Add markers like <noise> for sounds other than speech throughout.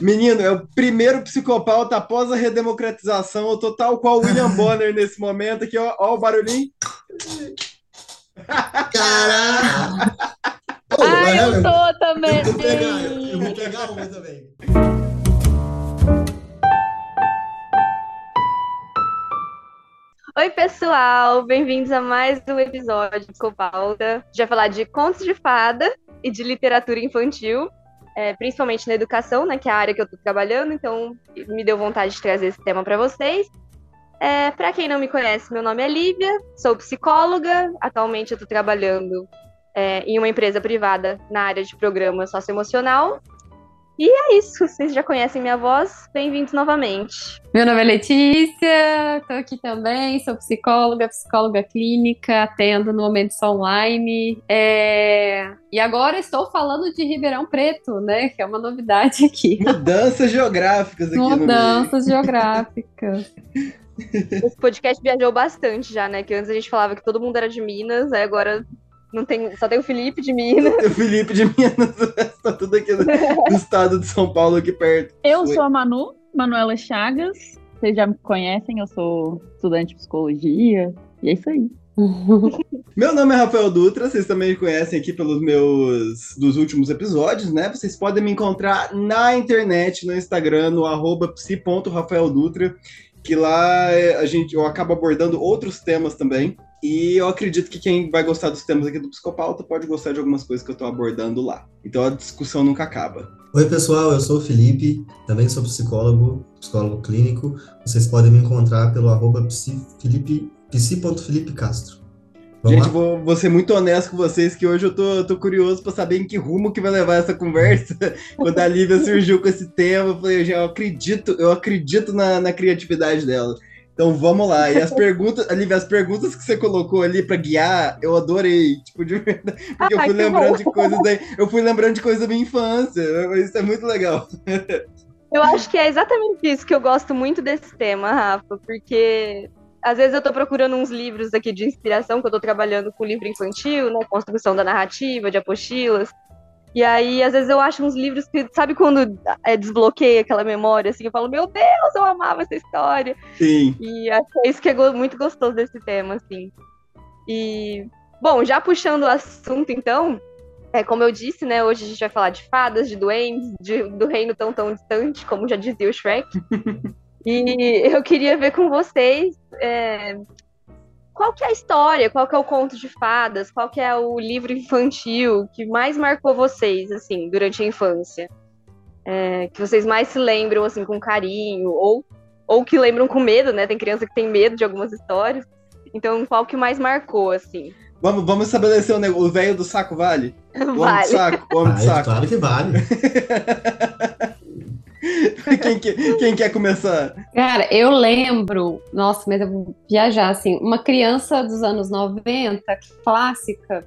Menino, é o primeiro psicopata após a redemocratização. Eu tô tal qual William <laughs> Bonner nesse momento aqui, ó, ó o barulhinho. Caraca! Oh, ah, eu tô também. Eu vou pegar, eu vou pegar uma também. Oi, pessoal! Bem-vindos a mais um episódio de Copalda. A gente vai falar de contos de fada e de literatura infantil é, principalmente na educação, né, que é a área que eu estou trabalhando, então me deu vontade de trazer esse tema para vocês. É, para quem não me conhece, meu nome é Lívia, sou psicóloga, atualmente eu estou trabalhando é, em uma empresa privada na área de programa socioemocional e é isso, vocês já conhecem minha voz, bem-vindos novamente. Meu nome é Letícia, estou aqui também, sou psicóloga, psicóloga clínica, atendo no momento só online. É... E agora estou falando de Ribeirão Preto, né? Que é uma novidade aqui. Mudanças geográficas aqui Mudanças geográficas. Esse podcast viajou bastante já, né? Que antes a gente falava que todo mundo era de Minas, aí agora não tem, só tem o Felipe de Minas. o Felipe de Minas, <laughs> tá tudo aqui do, do, estado de São Paulo, aqui perto. Eu Foi. sou a Manu, Manuela Chagas. Vocês já me conhecem, eu sou estudante de psicologia. E é isso aí. <laughs> Meu nome é Rafael Dutra, vocês também me conhecem aqui pelos meus dos últimos episódios, né? Vocês podem me encontrar na internet, no Instagram, no arroba psi.rafaeldutra, que lá a gente, eu acabo abordando outros temas também. E eu acredito que quem vai gostar dos temas aqui do Psicopauta pode gostar de algumas coisas que eu estou abordando lá. Então a discussão nunca acaba. Oi, pessoal, eu sou o Felipe, também sou psicólogo, psicólogo clínico. Vocês podem me encontrar pelo arroba psi.filipecastro. Gente, vou, vou, ser muito honesto com vocês que hoje eu tô, tô curioso para saber em que rumo que vai levar essa conversa. <laughs> Quando a Lívia surgiu com esse tema, eu falei, eu acredito, eu acredito na, na criatividade dela. Então vamos lá. E as <laughs> perguntas, ali, as perguntas que você colocou ali para guiar, eu adorei. Tipo, de verdade. <laughs> Porque ah, eu fui lembrando bom. de coisas daí. Eu fui lembrando de coisas da minha infância. Isso é muito legal. Eu acho que é exatamente isso que eu gosto muito desse tema, Rafa, porque às vezes eu tô procurando uns livros aqui de inspiração, que eu tô trabalhando com livro infantil, né? Construção da narrativa, de apostilas. E aí, às vezes, eu acho uns livros que, sabe quando é, desbloqueia aquela memória, assim, eu falo, meu Deus, eu amava essa história. Sim. E acho que é isso que é muito gostoso desse tema, assim. E, bom, já puxando o assunto, então, é, como eu disse, né, hoje a gente vai falar de fadas, de duendes, de, do reino tão tão distante, como já dizia o Shrek. <laughs> e <laughs> eu queria ver com vocês é, qual que é a história, qual que é o conto de fadas, qual que é o livro infantil que mais marcou vocês, assim, durante a infância? É, que vocês mais se lembram, assim, com carinho, ou, ou que lembram com medo, né? Tem criança que tem medo de algumas histórias. Então, qual que mais marcou, assim? Vamos, vamos estabelecer o, negócio, o velho do saco vale? <laughs> O vale. homem do saco, o homem do saco. Claro que vale. <laughs> <laughs> quem, que, quem quer começar? Cara, eu lembro, nossa, mas eu vou viajar, assim, uma criança dos anos 90, clássica,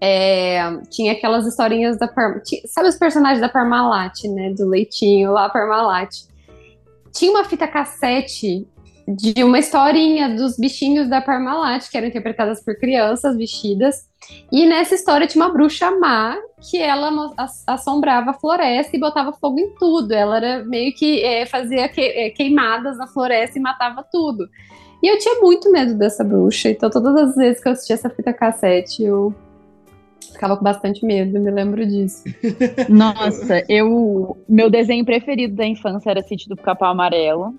é, tinha aquelas historinhas da Parmalat, sabe os personagens da Parmalat, né, do leitinho lá, Parmalat. Tinha uma fita cassete de uma historinha dos bichinhos da Parmalat, que eram interpretadas por crianças vestidas, e nessa história tinha uma bruxa má que ela assombrava a floresta e botava fogo em tudo. Ela era meio que é, fazia que, é, queimadas na floresta e matava tudo. E eu tinha muito medo dessa bruxa, então todas as vezes que eu assistia essa fita cassete, eu ficava com bastante medo, me lembro disso. <laughs> Nossa, eu meu desenho preferido da infância era Sítio do Capão Amarelo.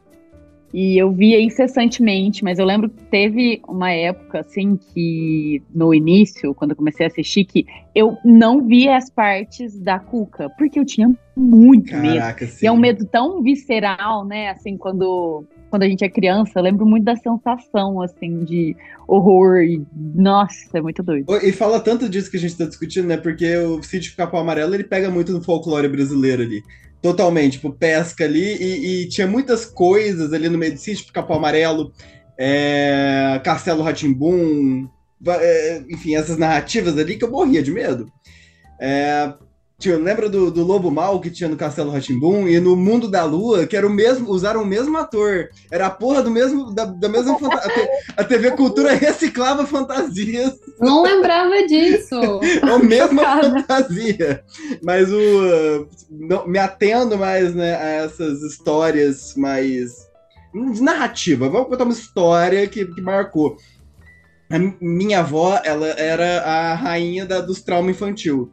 E eu via incessantemente, mas eu lembro que teve uma época, assim, que no início, quando eu comecei a assistir, que eu não via as partes da Cuca, porque eu tinha muito Caraca, medo. Sim. E é um medo tão visceral, né? Assim, quando, quando a gente é criança, eu lembro muito da sensação, assim, de horror. E, nossa, é muito doido. E fala tanto disso que a gente tá discutindo, né? Porque o Sítio Capão Amarelo, ele pega muito no folclore brasileiro ali. Totalmente, tipo, pesca ali, e, e, tinha muitas coisas ali no meio do sítio, tipo, Capão Amarelo, é, Castelo Ratimbum, é, enfim, essas narrativas ali que eu morria de medo. É, tinha, lembra do, do Lobo Mal que tinha no Castelo Ratimbum e no Mundo da Lua, que era o mesmo, usaram o mesmo ator. Era a porra do mesmo, da, da mesma fantasia. A TV Cultura <laughs> reciclava fantasias. Não lembrava disso. É a mesma fantasia. Mas o. Não, me atendo mais né, a essas histórias mais. Narrativa. Vamos contar uma história que, que marcou. A minha avó, ela era a rainha da, dos traumas infantil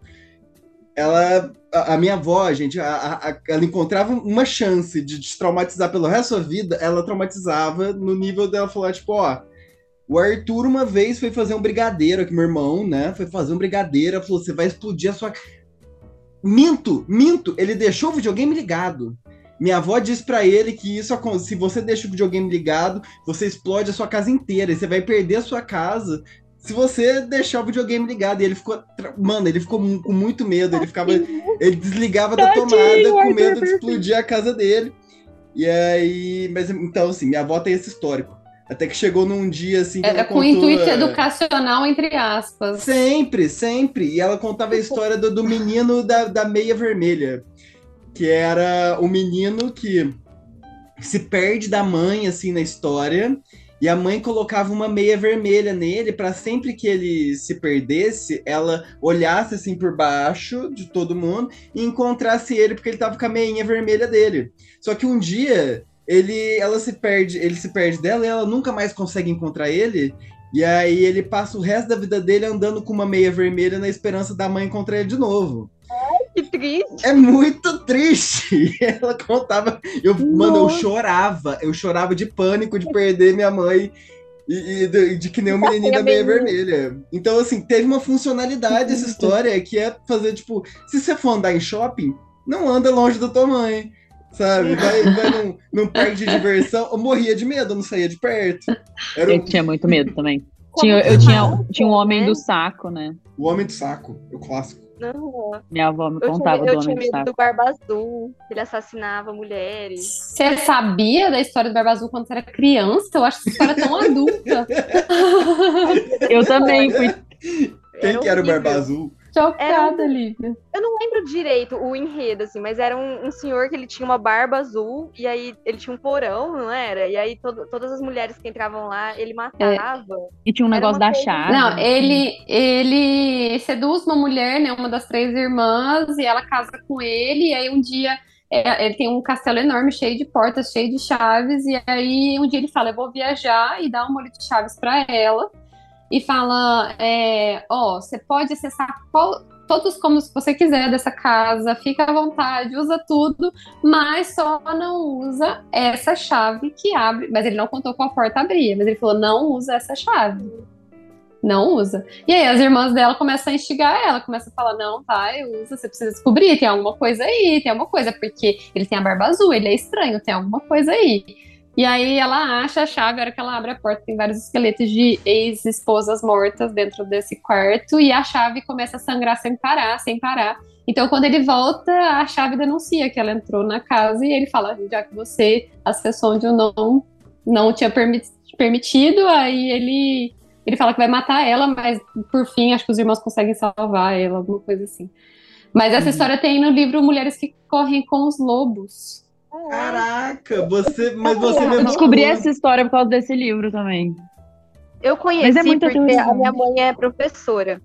ela, a, a minha avó, gente, a, a, ela encontrava uma chance de destraumatizar pelo resto da vida, ela traumatizava no nível dela falar, tipo, ó, o Arthur uma vez foi fazer um brigadeiro aqui, meu irmão, né? Foi fazer um brigadeiro, falou, você vai explodir a sua. Minto, minto, ele deixou o videogame ligado. Minha avó disse para ele que isso, se você deixa o videogame ligado, você explode a sua casa inteira e você vai perder a sua casa se você deixar o videogame ligado, e ele ficou. Mano, ele ficou com muito medo. Ele ficava. Ele desligava da tomada com medo de explodir a casa dele. E aí. Mas então, assim, minha avó tem esse histórico. Até que chegou num dia assim. Era com contou, intuito é... educacional, entre aspas. Sempre, sempre. E ela contava a história do, do menino da, da meia vermelha. Que era o menino que se perde da mãe, assim, na história. E a mãe colocava uma meia vermelha nele para sempre que ele se perdesse, ela olhasse assim por baixo de todo mundo e encontrasse ele porque ele tava com a meinha vermelha dele. Só que um dia ele ela se perde, ele se perde dela e ela nunca mais consegue encontrar ele. E aí ele passa o resto da vida dele andando com uma meia vermelha na esperança da mãe encontrar ele de novo. Que triste. É muito triste. <laughs> Ela contava. Eu, mano, eu chorava. Eu chorava de pânico de perder minha mãe. E, e de, de, que nem o <laughs> menininho da meia vermelha. Então, assim, teve uma funcionalidade essa história que é fazer, tipo, se você for andar em shopping, não anda longe da tua mãe. Sabe? Vai, vai num, <laughs> num parque de diversão. Eu morria de medo, eu não saía de perto. Era Eu tinha muito medo também. Tinha, eu tinha, tinha um homem do saco, né? O homem do saco, o clássico. Não. Minha avó me contava eu do tinha, homem Eu tinha medo do Barba Azul, ele assassinava mulheres. Você sabia da história do Barba Azul quando você era criança? Eu acho essa história tão adulta. <laughs> eu também fui. Quem que era o Barba Azul? Chocada, um... Lívia. Eu não lembro direito o enredo, assim, mas era um, um, senhor que ele tinha uma barba azul e aí ele tinha um porão, não era? E aí to todas as mulheres que entravam lá, ele matava. É. E tinha um negócio da chave. Não, ele, ele seduz uma mulher, né, uma das três irmãs, e ela casa com ele, e aí um dia é, ele tem um castelo enorme, cheio de portas, cheio de chaves, e aí um dia ele fala, eu vou viajar e dá um molho de chaves para ela e fala: é, ó, você pode acessar qual, todos como você quiser dessa casa, fica à vontade, usa tudo, mas só não usa essa chave que abre. Mas ele não contou qual porta abria, mas ele falou: não usa essa chave. Não usa. E aí as irmãs dela começam a instigar ela, começam a falar: não, vai, usa, você precisa descobrir, tem alguma coisa aí, tem alguma coisa, porque ele tem a barba azul, ele é estranho, tem alguma coisa aí. E aí ela acha a chave, a hora que ela abre a porta, tem vários esqueletos de ex-esposas mortas dentro desse quarto, e a chave começa a sangrar sem parar, sem parar. Então, quando ele volta, a chave denuncia que ela entrou na casa e ele fala: já que você acessou onde eu não, não tinha permitido, aí ele, ele fala que vai matar ela, mas por fim, acho que os irmãos conseguem salvar ela, alguma coisa assim. Mas essa uhum. história tem no livro Mulheres que Correm com os Lobos. Caraca, você, mas você Eu descobri essa história por causa desse livro também. Eu conheci é porque a minha mãe é professora.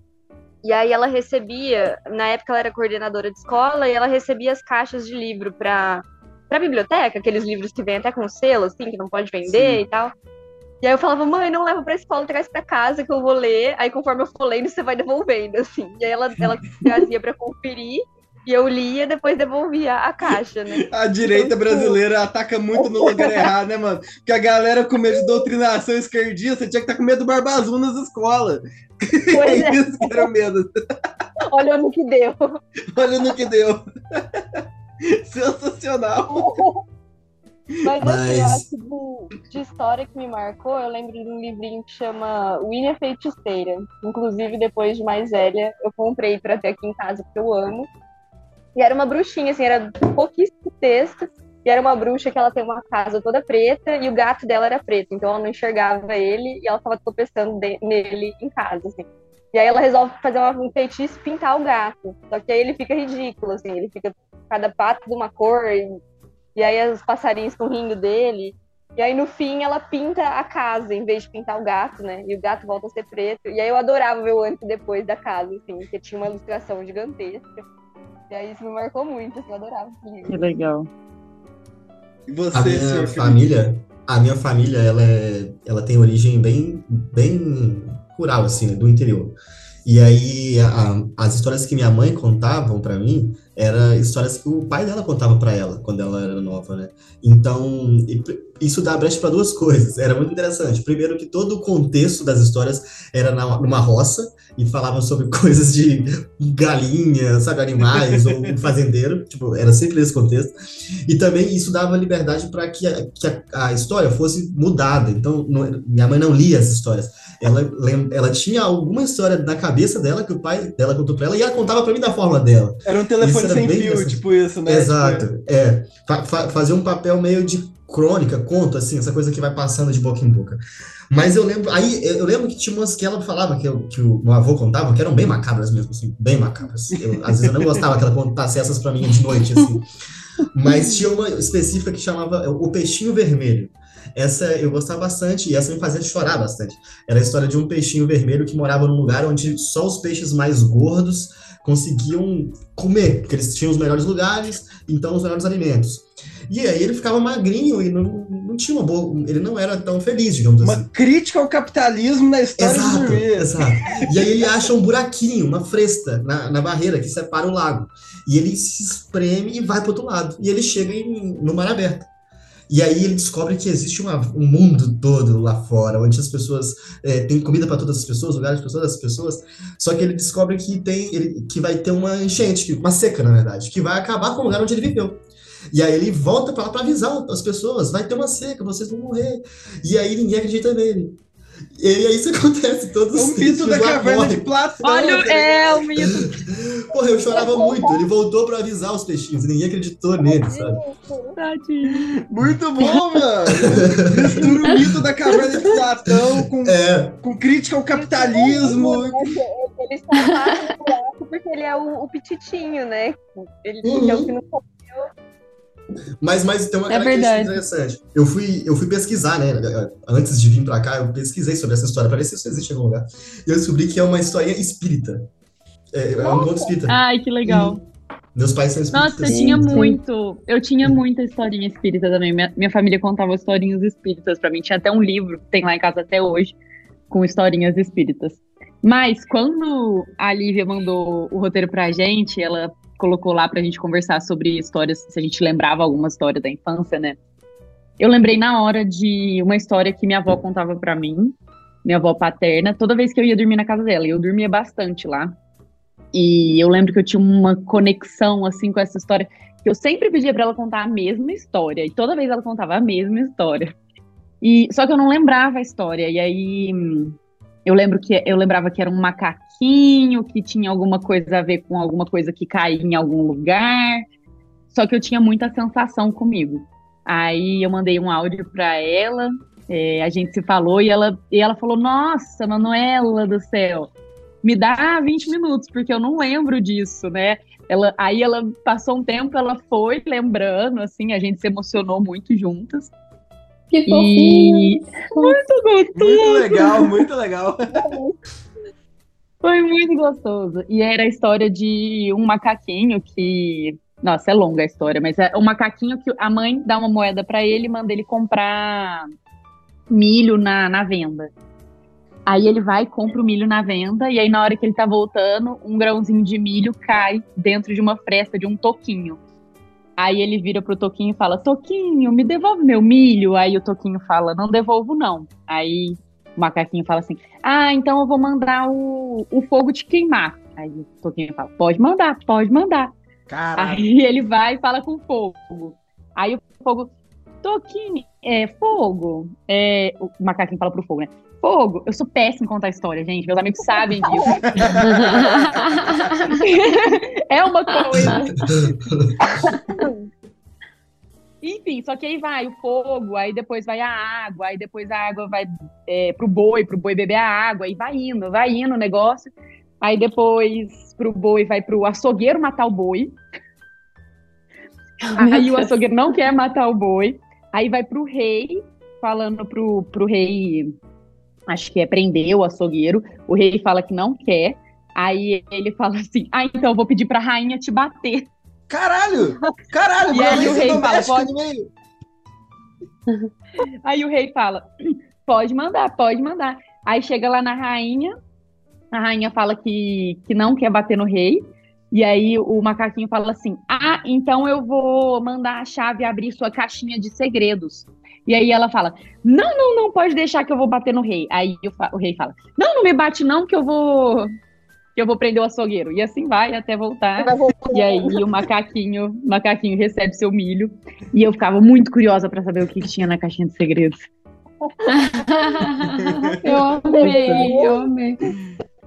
E aí ela recebia, na época ela era coordenadora de escola, e ela recebia as caixas de livro para para biblioteca, aqueles livros que vêm até com selo, assim, que não pode vender Sim. e tal. E aí eu falava, mãe, não leva pra escola, traz pra casa que eu vou ler. Aí conforme eu for lendo, você vai devolvendo, assim. E aí ela, ela trazia pra conferir. E eu lia, depois devolvia a caixa, né? <laughs> A direita então, tipo, brasileira ataca muito no lugar errado, né, mano? Porque a galera com medo de doutrinação esquerdista tinha que estar tá com medo do Barba Azul nas escolas. Pois <laughs> é, é isso que era medo. <laughs> Olha no que deu. Olha no que deu. Sensacional. Mas, Mas... Assim, eu acho de, de, história que me marcou, eu lembro de um livrinho que chama Winnie Feiticeira. Inclusive, depois de mais velha, eu comprei para ter aqui em casa, porque eu amo. E era uma bruxinha, assim, era pouquíssimo texto. E era uma bruxa que ela tem uma casa toda preta e o gato dela era preto. Então ela não enxergava ele e ela tava tropeçando nele em casa, assim. E aí ela resolve fazer uma, um feitiço pintar o gato. Só que aí ele fica ridículo, assim, ele fica cada pato de uma cor, e, e aí os passarinhos com rindo dele. E aí no fim ela pinta a casa, em vez de pintar o gato, né? E o gato volta a ser preto. E aí eu adorava ver o antes e depois da casa, assim, porque tinha uma ilustração gigantesca. E aí isso me marcou muito, assim, eu adorava esse livro. Que legal. E você, A minha família, a minha família, ela, é, ela tem origem bem, bem rural, assim, né, do interior. E aí, a- as histórias que minha mãe contavam pra mim eram histórias que o pai dela contava pra ela quando ela era nova, né? Então, isso dá brecha para duas <laughs> coisas. Era muito interessante. Primeiro, que todo o contexto das histórias era numa roça e falavam sobre <laughs> coisas de galinha, sabe, animais, ou fazendeiro. Tipo, era sempre esse contexto. E também isso dava liberdade para que, a, que a, a história fosse mudada. Então, não- minha mãe não lia as histórias. Ela, ela tinha alguma história na cabeça dela que o pai dela contou para ela e ela contava para mim da forma dela. Era um telefone Era sem bem fio, tipo isso, né? Exato, é. Fa- fa- fazer um papel meio de crônica, conto, assim, essa coisa que vai passando de boca em boca. Mas eu lembro, aí eu eu lembro que tinha umas que ela falava, que, eu- que o meu avô contava, que eram bem macabras mesmo, assim, bem macabras. Eu, às vezes eu não gostava que ela contasse essas pra mim de noite, assim. Mas tinha uma específica que chamava O Peixinho Vermelho. Essa eu gostava bastante e essa me fazia chorar bastante. Era a história de um peixinho vermelho que morava num lugar onde só os peixes mais gordos conseguiam comer, porque eles tinham os melhores lugares, então os melhores alimentos. E aí ele ficava magrinho e não, não tinha uma boa. Ele não era tão feliz, digamos Uma assim. crítica ao capitalismo na história do Exato, dormir. exato. E aí ele acha um buraquinho, uma fresta na, na barreira que separa o lago. E ele se espreme e vai para outro lado. E ele chega em, no mar aberto. E aí ele descobre que existe uma- um mundo todo lá fora, onde as pessoas é, têm comida para todas as pessoas, lugares para todas as pessoas. Só que ele descobre que tem, ele- que vai ter uma enchente, uma seca, na verdade, que vai acabar com o lugar onde ele viveu. E aí ele volta para avisar as pessoas, vai ter uma seca, vocês vão morrer. E aí ninguém acredita nele. E aí isso acontece todos os um mito da lá caverna de morrem. Platão. Olha, tá é o mito. Porra, eu chorava muito. Ele voltou pra avisar os peixinhos ninguém acreditou nele, sabe? Tadinho. Muito bom, mano. Mistura o mito da caverna de Platão com, É, com crítica ao capitalismo. Ele só passa no buraco porque ele é o, o pititinho, né? Ele Uhum. é o que não mas, mas tem uma É característica verdade. interessante. Eu fui, eu fui pesquisar, né? Antes de vir pra cá, eu pesquisei sobre essa história pra ver se isso existe em algum lugar. E eu descobri que é uma historinha espírita. É, é um conto espírita. Ai, que legal. Meus pais são espíritas. Nossa, eu tinha Sim. muito. Eu tinha muita historinha espírita também. Minha, minha família contava historinhas espíritas pra mim. Tinha até um livro, que tem lá em casa até hoje, com historinhas espíritas. Mas quando a Lívia mandou o roteiro pra gente, ela colocou lá pra gente conversar sobre histórias, se a gente lembrava alguma história da infância, né? Eu lembrei na hora de uma história que minha avó contava pra mim, minha avó paterna, toda vez que eu ia dormir na casa dela. Eu dormia bastante lá. E eu lembro que eu tinha uma conexão assim com essa história, que eu sempre pedia pra ela contar a mesma história, e toda vez ela contava a mesma história. E só que eu não lembrava a história. E aí hum, eu lembro que eu lembrava que era um macaquinho, que tinha alguma coisa a ver com alguma coisa que caía em algum lugar. Só que eu tinha muita sensação comigo. Aí eu mandei um áudio pra ela, é, a gente se falou e ela, e ela falou: Nossa, Manuela do céu, me dá 20 minutos, porque eu não lembro disso, né? Ela, aí ela passou um tempo, ela foi lembrando, assim, a gente se emocionou muito juntas. Que fofinho. E muito gostoso. Muito legal, muito legal. <laughs> Foi muito gostoso. E era a história de um macaquinho que. Nossa, é longa a história, mas é um macaquinho que a mãe dá uma moeda pra ele e manda ele comprar milho na, na venda. Aí ele vai, compra o milho na venda, e aí na hora que ele tá voltando, um grãozinho de milho cai dentro de uma fresta de um toquinho. Aí ele vira pro Toquinho e fala: Toquinho, me devolve meu milho. Aí o Toquinho fala: Não devolvo, não. Aí o macaquinho fala assim: Ah, então eu vou mandar o, o fogo te queimar. Aí o Toquinho fala: Pode mandar, pode mandar. Caralho. Aí <laughs> ele vai e fala com o fogo. Aí o fogo, Toquinho, é fogo. É, o macaquinho fala pro fogo, né? Fogo, eu sou péssimo em contar história, gente. Meus amigos sabem disso. <laughs> <laughs> é uma coisa. Enfim, só que aí vai o fogo, aí depois vai a água, aí depois a água vai é, pro boi, pro boi beber a água, e vai indo, vai indo o negócio. Aí depois pro boi vai pro açougueiro matar o boi. Aí o açougueiro não quer matar o boi. Aí vai pro rei, falando pro, pro rei, acho que é prender o açougueiro. O rei fala que não quer. Aí ele fala assim: Ah, então eu vou pedir pra rainha te bater. Caralho! Caralho! E aí o rei fala, doméstica pode-. <laughs> Aí o rei fala: Pode mandar, pode mandar. Aí chega lá na rainha, a rainha fala que, que não quer bater no rei. E aí o macaquinho fala assim: Ah, então eu vou mandar a chave abrir sua caixinha de segredos. E aí ela fala: Não, não, não pode deixar que eu vou bater no rei. Aí o, o rei fala: Não, não me bate não que eu vou que eu vou prender o açougueiro. E assim vai até voltar. Vai voltar. E aí o macaquinho, o macaquinho recebe seu milho. E eu ficava muito curiosa pra saber o que, que tinha na caixinha de segredos. <laughs> eu amei, eu amei.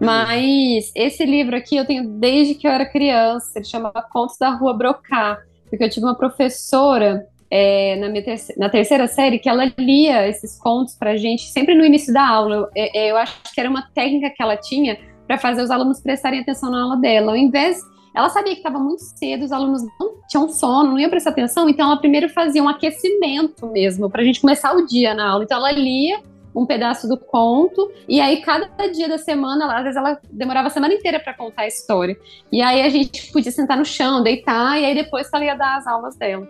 Mas esse livro aqui eu tenho desde que eu era criança. Ele chama Contos da Rua Brocá. Porque eu tive uma professora é, na, minha terce- na terceira série que ela lia esses contos pra gente sempre no início da aula. Eu, é, eu acho que era uma técnica que ela tinha para fazer os alunos prestarem atenção na aula dela. Ao invés. Ela sabia que estava muito cedo, os alunos não tinham sono, não iam prestar atenção, então ela primeiro fazia um aquecimento mesmo, para a gente começar o dia na aula. Então ela lia um pedaço do conto, e aí cada dia da semana, ela- às vezes ela demorava a semana inteira para contar a história. E aí a gente podia sentar no chão, deitar, e aí depois ela ia dar as aulas dela.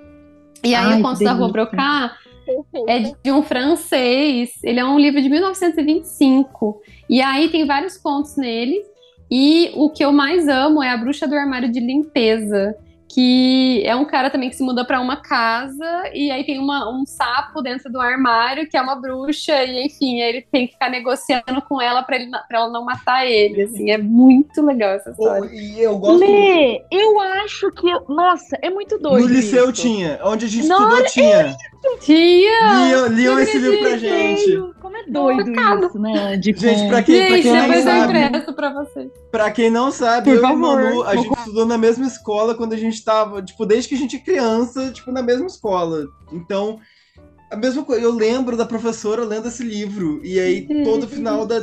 E aí Ai, o que Contos da Rua delícia. É de um francês, ele é um livro de 1925. E aí tem vários contos nele. E o que eu mais amo é A Bruxa do Armário de Limpeza, que é um cara também que se muda para uma casa e aí tem uma, um sapo dentro do armário que é uma bruxa e enfim, aí ele tem que ficar negociando com ela para ela não matar ele, assim, é muito legal essa história. E eu gosto. Lê, eu acho que. Nossa, é muito doido. No liceu isso. tinha, onde a gente Não, estudou tinha. Tia! Liam, liam esse livro pra gente. Como é doido Chocado. isso, né? De Gente, pra quem, pra Gente, quem não eu sabe, pra você. Pra quem não sabe, Por eu favor. e Manu, a gente estudou na mesma escola quando a gente tava, tipo, desde que a gente é criança, tipo, na mesma escola. Então, a mesma coisa, eu lembro da professora lendo esse livro, e aí todo final da,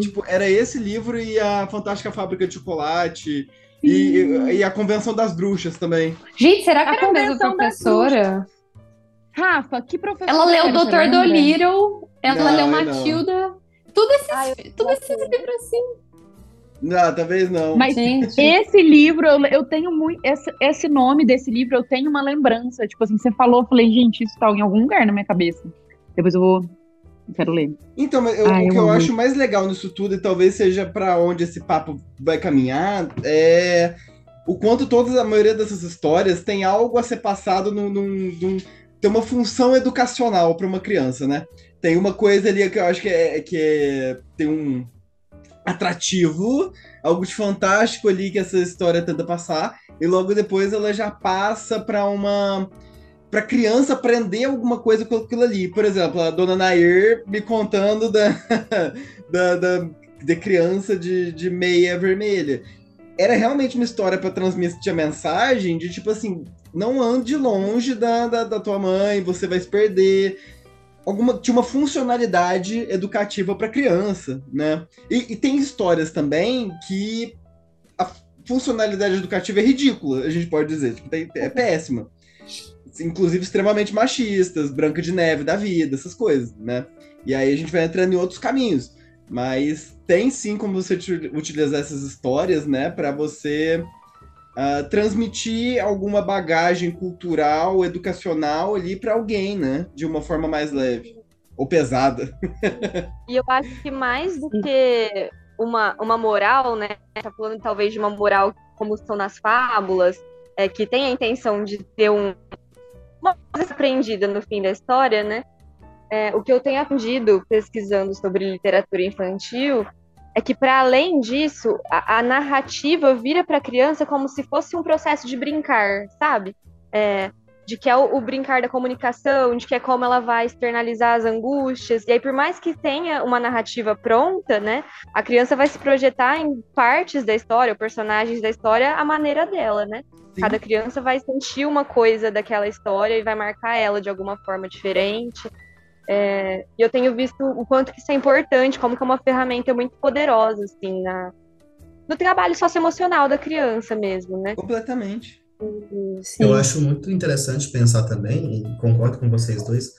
tipo, era esse livro e a Fantástica Fábrica de Chocolate, e, e a Convenção das Bruxas também. Gente, será que A era a mesma professora? Rafa, que professor. Ela leu o Doutor? Dolittle, ela Não, leu. Matilda. Tudo esses, Ah, eu- tudo esses livros assim. Não, talvez não. Mas Gente, esse livro, eu, eu tenho muito. Esse, esse nome desse livro, eu tenho uma lembrança. Tipo assim, você falou, eu falei, gente, isso tá em algum lugar na minha cabeça. Depois eu vou. eu quero ler. Então, eu- Ai, o que eu eu acho mais legal nisso tudo, e talvez seja pra onde esse papo vai caminhar, é o quanto todas a maioria dessas histórias tem algo a ser passado num, num- num- tem uma função educacional para uma criança, né? Tem uma coisa ali que eu acho que é que é- tem um atrativo, algo de fantástico ali que essa história tenta passar, e logo depois ela já passa para uma para criança aprender alguma coisa com aquilo ali. Por exemplo, a dona Nair me contando da, <laughs> da, da, de criança de, de meia vermelha. Era realmente uma história para transmitir a mensagem de tipo assim, não ande longe da, da, da tua mãe, você vai se perder. Alguma, tinha uma funcionalidade educativa para criança, né? E, e tem histórias também que a funcionalidade educativa é ridícula, a gente pode dizer, tipo, é péssima inclusive extremamente machistas, Branca de Neve da vida, essas coisas, né? E aí a gente vai entrando em outros caminhos. Mas tem sim como você uti- utilizar essas histórias, né, para você ah, transmitir alguma bagagem cultural, educacional ali para alguém, né, de uma forma mais leve ou pesada. E eu acho que mais do que uma, uma moral, né? Tá falando talvez de uma moral como são nas fábulas, é, que tem a intenção de ter um, uma coisa aprendida no fim da história, né? É, o que eu tenho aprendido pesquisando sobre literatura infantil é que, para além disso, a, a narrativa vira para a criança como se fosse um processo de brincar, sabe? É, de que é o, o, brincar da comunicação, de que é como ela vai externalizar as angústias. E aí, por mais que tenha uma narrativa pronta, né, a criança vai se projetar em partes da história, ou personagens da história, a maneira dela, né? Sim. Cada criança vai sentir uma coisa daquela história e vai marcar ela de alguma forma diferente. É, e eu tenho visto o quanto que isso é importante, como que é uma ferramenta muito poderosa, assim, na, no trabalho socioemocional da criança mesmo, né? Completamente. Sim. Eu acho muito interessante pensar também, e concordo com vocês dois,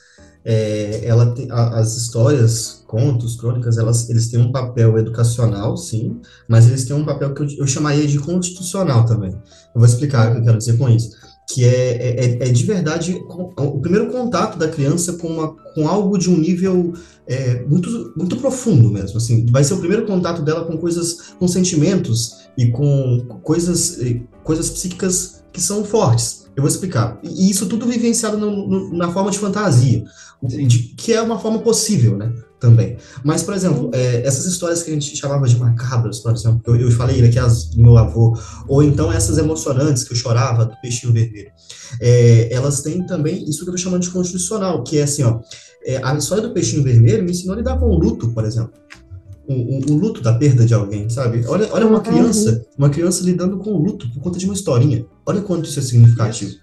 é, ela tem, a, as histórias, contos, crônicas, elas, eles têm um papel educacional, sim, mas eles têm um papel que eu, eu chamaria de constitucional também. Eu vou explicar o que eu quero dizer com isso. Que é, é, é de verdade o primeiro contato da criança com, uma, com algo de um nível é, muito, muito profundo mesmo. Assim, vai ser o primeiro contato dela com coisas, com sentimentos e com coisas, coisas psíquicas que são fortes. Eu vou explicar. E isso tudo vivenciado no, no, na forma de fantasia, de, que é uma forma possível, né? Também. Mas, por exemplo, é, essas histórias que a gente chamava de macabras, por exemplo, eu, eu falei aqui as do meu avô, ou então essas emocionantes que eu chorava do peixinho vermelho, é, elas têm também isso que eu tô chamando de constitucional, que é assim, ó, é, a história do peixinho vermelho me ensinou a lidar com o luto, por exemplo o, o, o, luto da perda de alguém, sabe? Olha, olha uma criança, uma criança lidando com o luto por conta de uma historinha. Olha quanto isso é significativo.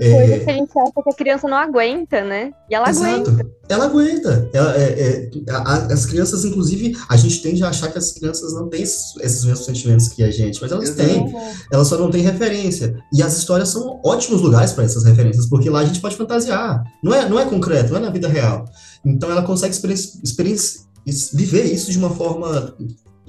É... Coisa que a gente acha que a criança não aguenta, né? E ela Exato. aguenta. Ela aguenta. Ela, é, é, a, as crianças, inclusive, a gente tende a achar que as crianças não têm esses, esses mesmos sentimentos que a gente, mas elas Exato. têm. Elas só não têm referência. E as histórias são ótimos lugares para essas referências, porque lá a gente pode fantasiar. Não é, não é concreto, não é na vida real. Então ela consegue experiência viver isso de uma forma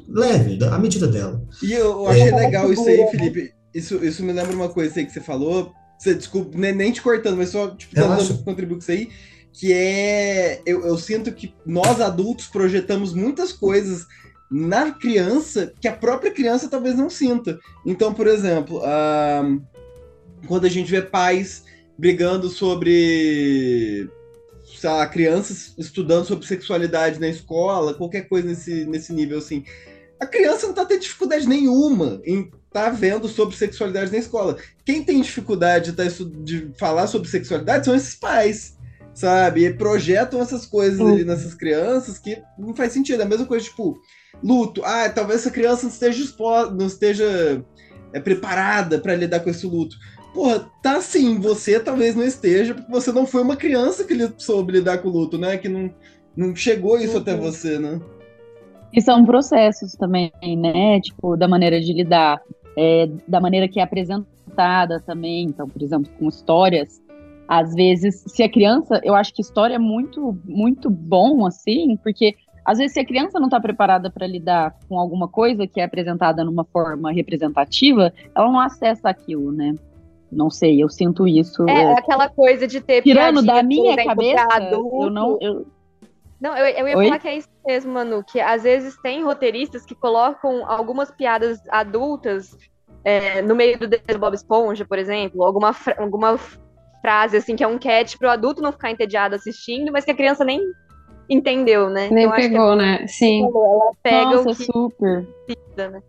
leve, à medida dela. E eu, achei é, legal isso aí, Felipe. Isso, isso me lembra uma coisa aí que você falou. Você, desculpa, nem, nem te cortando, mas só tipo, dando contribuir com isso aí. Que é. Eu, eu sinto que nós adultos projetamos muitas coisas na criança que a própria criança talvez não sinta. Então, por exemplo, uh, quando a gente vê pais brigando sobre sei lá, crianças estudando sobre sexualidade na escola, qualquer coisa nesse, nesse nível, assim. A criança não tá tendo dificuldade nenhuma em tá vendo sobre sexualidade na escola. Quem tem dificuldade de, tá, de falar sobre sexualidade são esses pais, sabe? E projetam essas coisas ali nessas crianças que não faz sentido. É a mesma coisa, tipo, luto. Ah, talvez essa criança não esteja exposta, não esteja é, preparada para lidar com esse luto. Porra, tá assim, você talvez não esteja, porque você não foi uma criança que soube lidar com o luto, né? Que não, não chegou isso uhum. até você, né? E são processos também, né? Tipo, da maneira de lidar, é, da maneira que é apresentada também. Então, por exemplo, com histórias, às vezes, se a criança, eu acho que história é muito, muito bom, assim, porque às vezes, se a criança não está preparada para lidar com alguma coisa que é apresentada numa forma representativa, ela não acessa aquilo, né? Não sei, eu sinto isso. É, é aquela coisa de ter tirando da minha cabeça. Eu não, eu... Não, eu, eu ia Oi? falar que é isso mesmo, Manu, que às vezes tem roteiristas que colocam algumas piadas adultas é, no meio do Bob Esponja, por exemplo, alguma, alguma frase assim que é um catch para o adulto não ficar entediado assistindo, mas que a criança nem entendeu, né? Nem então, pegou, né? Sim. Ela pega Nossa, o que super. precisa, né?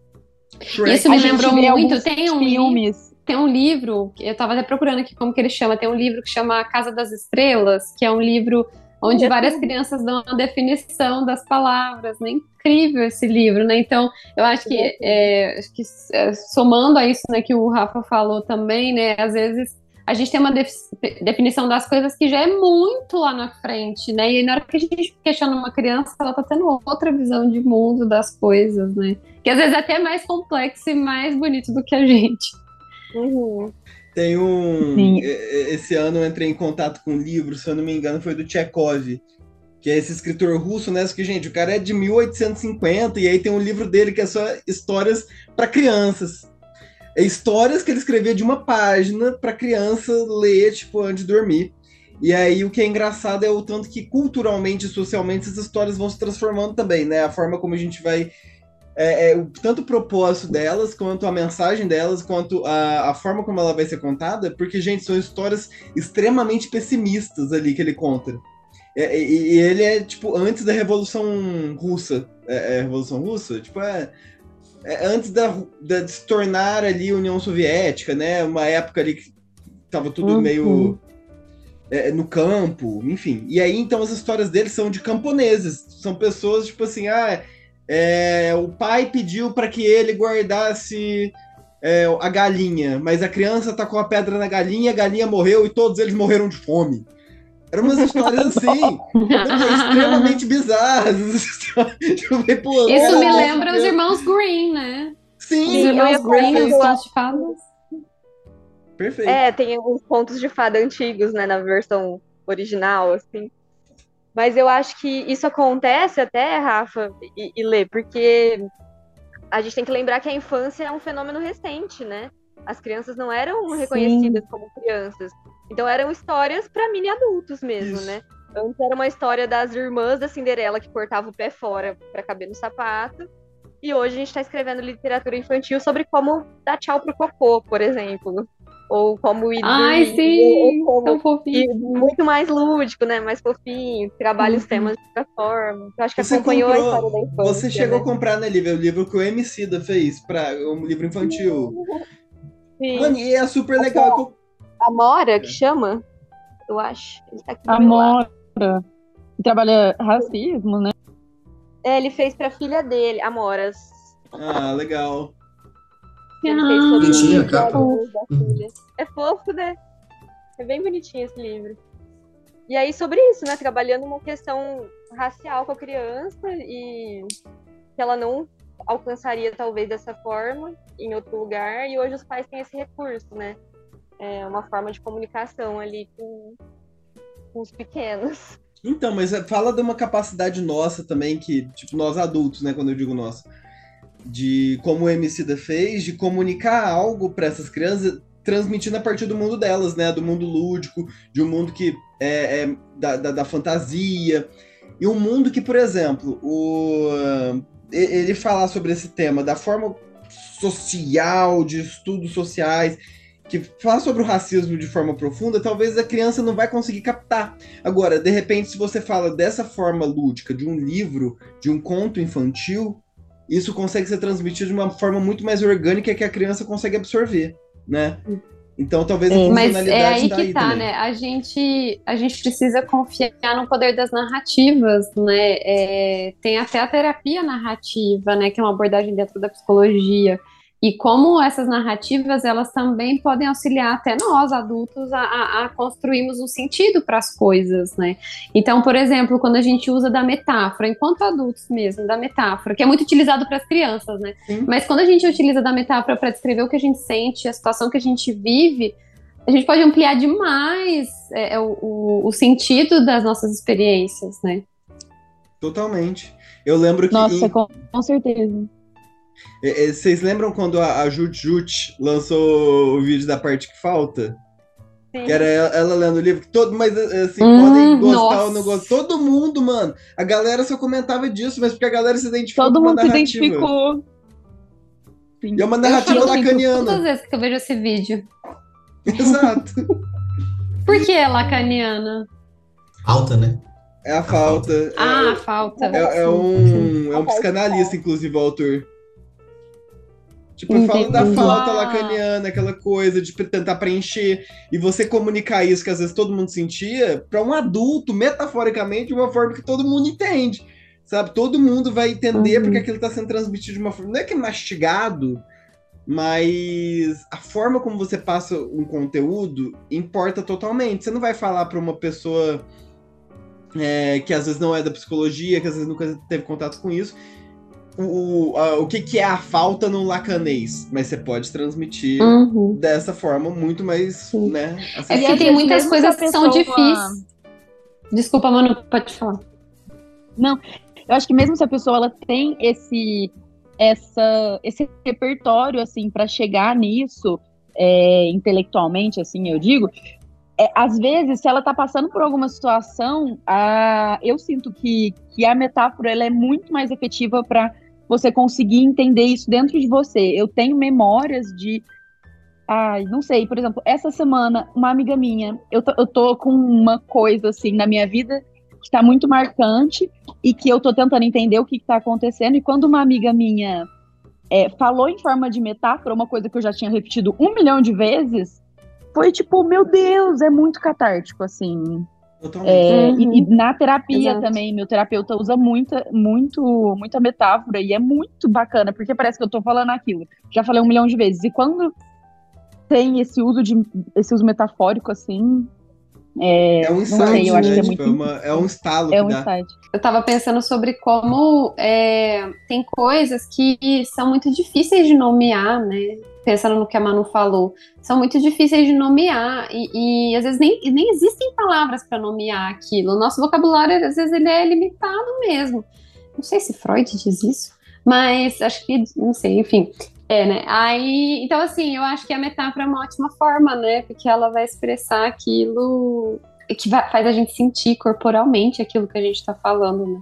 Isso me lembrou muito. Tem um filmes tem um livro, eu estava até procurando aqui como que ele chama, tem um livro que chama Casa das Estrelas, que é um livro onde várias crianças dão a definição das palavras, né? Incrível esse livro, né? Então, eu acho que, é, acho que é, somando a isso né, que o Rafa falou também, né? Às vezes a gente tem uma definição das coisas que já é muito lá na frente, né? E na hora que a gente questiona uma criança, ela tá tendo outra visão de mundo das coisas, né? Que às vezes é até mais complexo e mais bonito do que a gente. Uhum. Tem um. Sim. Esse ano eu entrei em contato com um livro, se eu não me engano, foi do Tchekov, que é esse escritor russo, né? Que, gente, o cara é de 1850, e aí tem um livro dele que é só histórias para crianças. É histórias que ele escrevia de uma página para criança ler, tipo, antes de dormir. E aí o que é engraçado é o tanto que culturalmente e socialmente essas histórias vão se transformando também, né? A forma como a gente vai é, é, tanto o propósito delas, quanto a mensagem delas, quanto a, a forma como ela vai ser contada, porque, gente, são histórias extremamente pessimistas ali que ele conta. É, e, ele é, tipo, antes da Revolução Russa. É, é Revolução Russa? Tipo, é, é antes da, da, de se tornar ali União Soviética, né? Uma época ali que tava tudo Uhum. meio é, no campo, enfim. E aí, então, as histórias deles são de camponeses. São pessoas, tipo assim, ah, é, o pai pediu para que ele guardasse é, a galinha, mas a criança tacou a pedra na galinha, a galinha morreu e todos eles morreram de fome. Eram umas histórias <laughs> assim, <laughs> extremamente bizarras. Tipo, <laughs> pô, Isso me lembra os irmãos Green, né? Os Sim, eu ia irmãos Green, os contos de fadas. perfeito. É, tem os contos de fada antigos, né, na versão original, assim. Mas eu acho que isso acontece até, Rafa e, e Lê, porque a gente tem que lembrar que a infância é um fenômeno recente, né? As crianças não eram reconhecidas como crianças. Então eram histórias para mini adultos mesmo, Isso. né? Antes era uma história das irmãs da Cinderela que cortava o pé fora para caber no sapato. E hoje a gente está escrevendo literatura infantil sobre como dar tchau pro cocô, por exemplo. Ou como ir Ai, dormir, sim, ou como tão fofinho. muito mais lúdico, né? Mais fofinho, trabalha os Uhum. temas de outra forma. Eu acho que Você acompanhou comprou- a história da infância. Você chegou né? a comprar, né, Lívia? O livro que o Emicida fez, pra, um livro infantil. <laughs> Sim. Mano, e é super legal. A Mora, que chama? Eu acho. Ele tá aqui. Amora, que trabalha racismo, né? É, ele fez pra filha dele, Amoras. Ah, legal. Bonitinha a capa. filha. É fofo, né? É bem bonitinho esse livro. E aí, sobre isso, né? Trabalhando uma questão racial com a criança e que ela não alcançaria, talvez, dessa forma em outro lugar. E hoje os pais têm esse recurso, né? É uma forma de comunicação ali com, com os pequenos. Então, mas é- fala de uma capacidade nossa também, que, tipo, nós adultos, né, quando eu digo nossa, de como o Emicida fez, de comunicar algo para essas crianças, transmitindo a partir do mundo delas, né, do mundo lúdico, de um mundo que é, é da, da, da fantasia, e um mundo que, por exemplo, o, ele falar sobre esse tema da forma social, de estudos sociais, que falar sobre o racismo de forma profunda, talvez a criança não vai conseguir captar. Agora, de repente, se você fala dessa forma lúdica, de um livro, de um conto infantil, isso consegue ser transmitido de uma forma muito mais orgânica que a criança consegue absorver, né? Então, talvez a É. Mas funcionalidade é aí tá que tá, também. né? A gente, a gente precisa confiar no poder das narrativas, né? É, tem até a terapia narrativa, né? Que é uma abordagem dentro da psicologia. E como essas narrativas, elas também podem auxiliar até nós, adultos, a, a, a construirmos um sentido para as coisas, né? Então, por exemplo, quando a gente usa da metáfora, enquanto adultos mesmo, da metáfora, que é muito utilizado para as crianças, né? Sim. Mas quando a gente utiliza da metáfora para descrever o que a gente sente, a situação que a gente vive, a gente pode ampliar demais é, é, o, o, o sentido das nossas experiências, né? Totalmente. Eu lembro que. Nossa, em- com certeza. É, é, Vocês lembram quando a, a Jut Jut lançou o vídeo da parte que falta? Sim. Que era ela, ela lendo o livro, todo, mas assim, Hum, podem gostar nossa. ou não gostar. Todo mundo, mano. A galera só comentava disso, mas porque a galera se identificou Todo mundo se narrativa. identificou. Sim. E é uma narrativa choro todas lacaniana. as vezes que eu vejo esse vídeo. Exato. <laughs> Por que é lacaniana? Alta, né? É a falta. É- Ah, falta. É, é um, é um A psicanalista, inclusive, o autor. Tipo, Entendi. falando da falta Uau. lacaniana, aquela coisa de tentar preencher e você comunicar isso que às vezes todo mundo sentia pra um adulto, metaforicamente, de uma forma que todo mundo entende. Sabe? Todo mundo vai entender Uhum. porque aquilo tá sendo transmitido de uma forma. Não é que é mastigado, mas a forma como você passa um conteúdo importa totalmente. Você não vai falar pra uma pessoa é, que às vezes não é da psicologia, que às vezes nunca teve contato com isso, o, o, a- o que, que é a falta no lacanês. Mas você pode transmitir Uhum. dessa forma muito mais, Sim. né? É porque às tem muitas coisas que são difíceis. Desculpa, Manu, pode falar. Eu acho que mesmo se a pessoa ela tem esse essa esse repertório assim para chegar nisso é, intelectualmente, assim eu digo, é, às vezes se ela tá passando por alguma situação, a, eu sinto que, que a metáfora ela é muito mais efetiva para você conseguir entender isso dentro de você. Eu tenho memórias de Ai, não sei, por exemplo, essa semana, uma amiga minha, eu tô, eu tô com uma coisa assim na minha vida que tá muito marcante e que eu tô tentando entender o que, que tá acontecendo. E quando uma amiga minha é, falou em forma de metáfora, uma coisa que eu já tinha repetido um milhão de vezes, foi tipo, meu Deus, é muito catártico, assim. É, e- Uhum. e, na terapia Exato. também, meu terapeuta usa muita, muito, muita metáfora e é muito bacana, porque parece que eu tô falando aquilo. Já falei um milhão de vezes. E quando tem esse uso de esse uso metafórico, assim, é, É um insight, sei, eu acho né? que é Tipo, muito. é, uma- é um estalo É um insight. Eu tava pensando sobre como é, tem coisas que são muito difíceis de nomear, né? Pensando no que a Manu falou, são muito difíceis de nomear e, e, às vezes nem, nem existem palavras para nomear aquilo. O nosso vocabulário, às vezes, ele é limitado mesmo. Não sei se Freud diz isso, mas acho que, não sei, enfim. É, né? Aí, então, assim, eu acho que a metáfora é uma ótima forma, né? Porque ela vai expressar aquilo que vai- faz a gente sentir corporalmente aquilo que a gente tá falando, né?